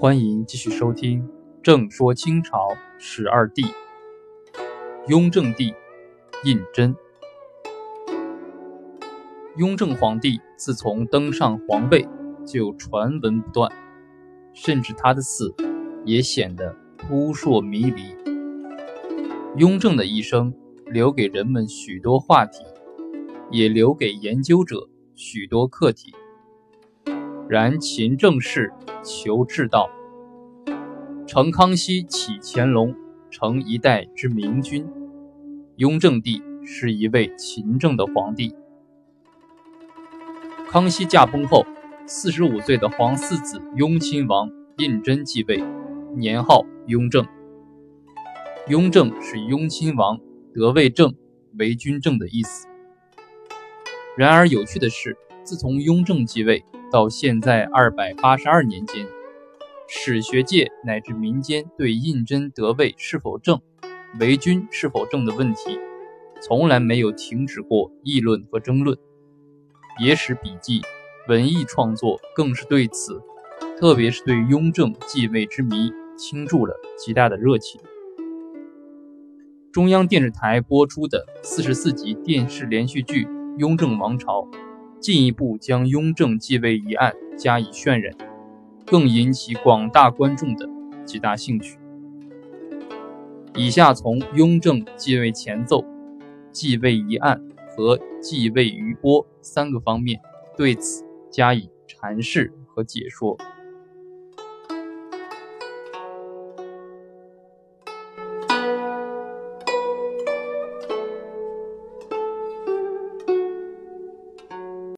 欢迎继续收听《正说清朝十二帝》。雍正帝胤禛。雍正皇帝自从登上皇位，就传闻不断，甚至他的死也显得扑朔迷离。雍正的一生留给人们许多话题，也留给研究者许多课题。然勤政事。求治道，成康熙起乾隆，成一代之明君。雍正帝是一位勤政的皇帝。康熙驾崩后，四十五岁的皇四子雍亲王胤禛继位，年号雍正。雍正是雍亲王得位正，为君正的意思。然而有趣的是，自从雍正继位。到现在二百八十二年间，史学界乃至民间对胤禛得位是否正、为君是否正的问题，从来没有停止过议论和争论。野史笔记、文艺创作更是对此，特别是对雍正继位之谜，倾注了极大的热情。中央电视台播出的四十四集电视连续剧《雍正王朝》。进一步将雍正继位一案加以渲染，更引起广大观众的极大兴趣。以下从雍正继位前奏、继位一案和继位余波三个方面对此加以阐释和解说。